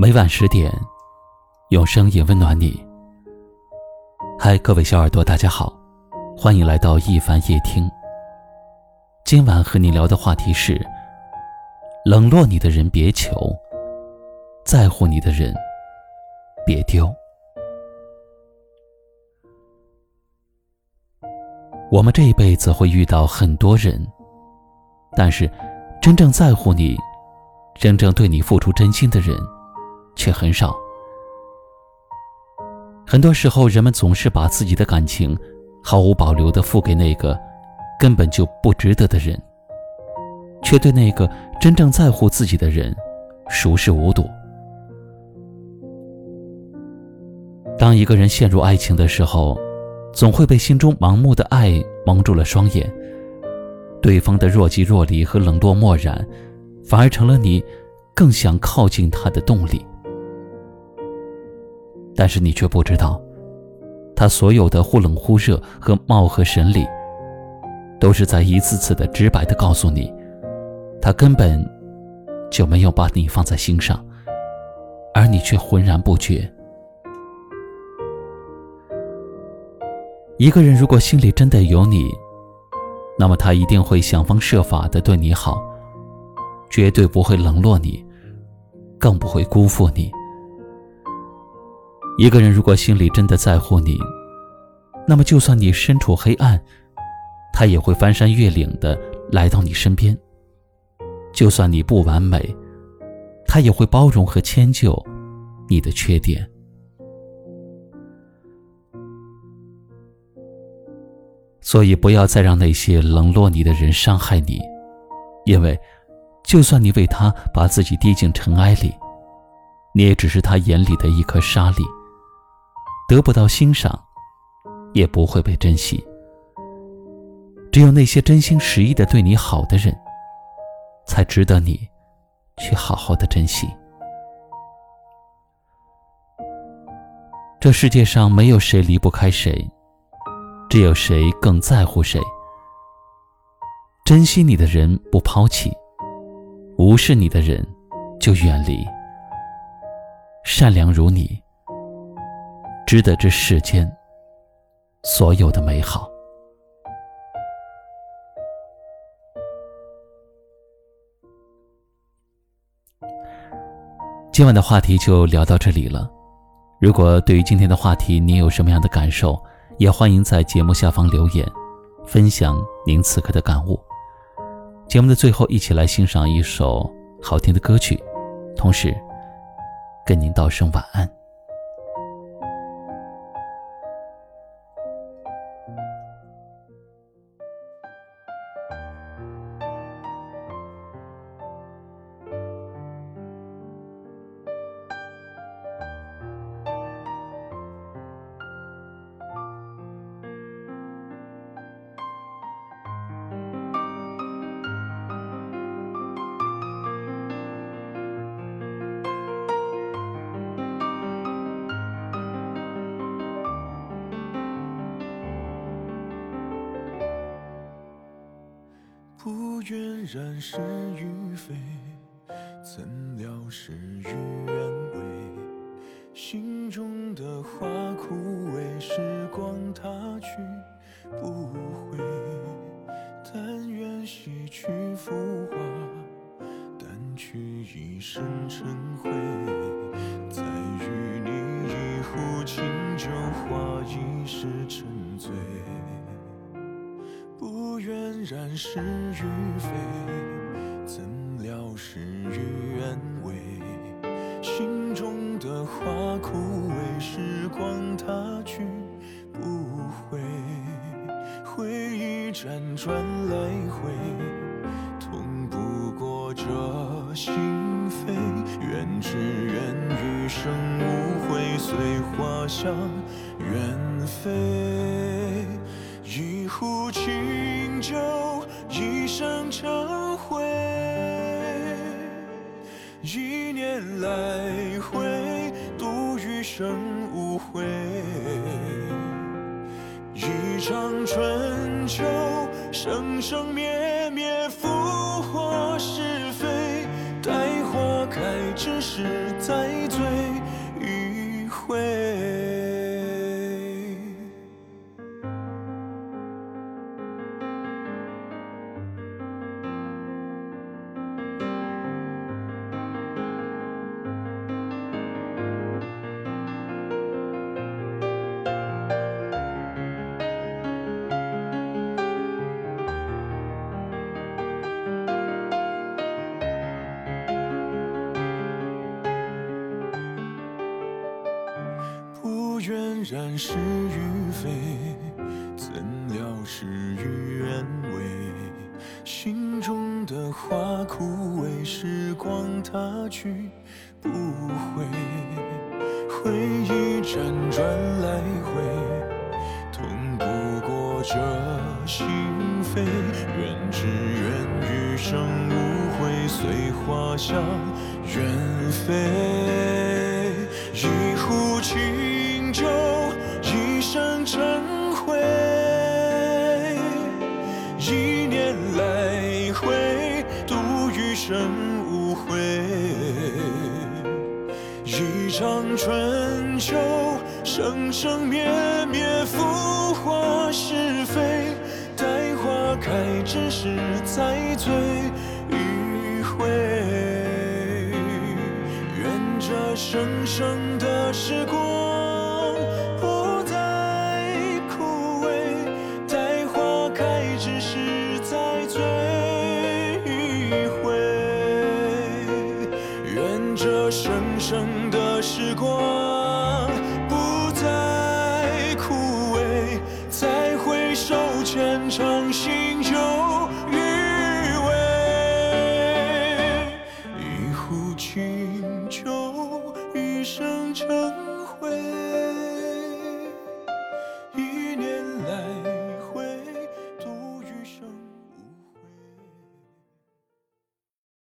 每晚十点，用声音温暖你。嗨，各位小耳朵，大家好，欢迎来到一凡夜听。今晚和你聊的话题是：冷落你的人别求，在乎你的人别丢。我们这一辈子会遇到很多人，但是真正在乎你、真正对你付出真心的人。却很少。很多时候，人们总是把自己的感情毫无保留的付给那个根本就不值得的人，却对那个真正在乎自己的人熟视无睹。当一个人陷入爱情的时候，总会被心中盲目的爱蒙住了双眼，对方的若即若离和冷落漠然，反而成了你更想靠近他的动力。但是你却不知道，他所有的忽冷忽热和貌合神离，都是在一次次的直白的告诉你，他根本就没有把你放在心上，而你却浑然不觉。一个人如果心里真的有你，那么他一定会想方设法的对你好，绝对不会冷落你，更不会辜负你。一个人如果心里真的在乎你，那么就算你身处黑暗，他也会翻山越岭的来到你身边；就算你不完美，他也会包容和迁就你的缺点。所以，不要再让那些冷落你的人伤害你，因为，就算你为他把自己跌进尘埃里，你也只是他眼里的一颗沙粒。得不到欣赏，也不会被珍惜。只有那些真心实意的对你好的人，才值得你去好好的珍惜。这世界上没有谁离不开谁，只有谁更在乎谁。珍惜你的人不抛弃，无视你的人就远离。善良如你。值得这世间所有的美好。今晚的话题就聊到这里了。如果对于今天的话题您有什么样的感受，也欢迎在节目下方留言，分享您此刻的感悟。节目的最后，一起来欣赏一首好听的歌曲，同时跟您道声晚安。不愿染是与非，怎料事与愿违。心中的花枯萎，时光它去不回。但愿洗去浮华，掸去一身尘灰。再与你一壶清酒，话一世沉醉。然是与非，怎料事与愿违。心中的花枯萎，时光它去不回。回忆辗转来回，痛不过这心扉。愿只愿余生无悔，随花香远飞。一壶清就，一生成灰。一念来回，度余生无悔。一场春秋，生生灭灭，浮华是非。待花开之时再然是与非，怎料事与愿违。心中的花枯萎，时光它去不回，回忆辗转来回，痛不过这心扉。愿只愿余生无悔，随花香远飞。一壶清春秋，生生灭灭，浮华是非。待花开之时，再醉一回。愿这生生的时光不再枯萎，待花开之时再醉一回。愿这生生时光不再枯萎，再回首浅尝心酒余味。一壶清酒，一生成。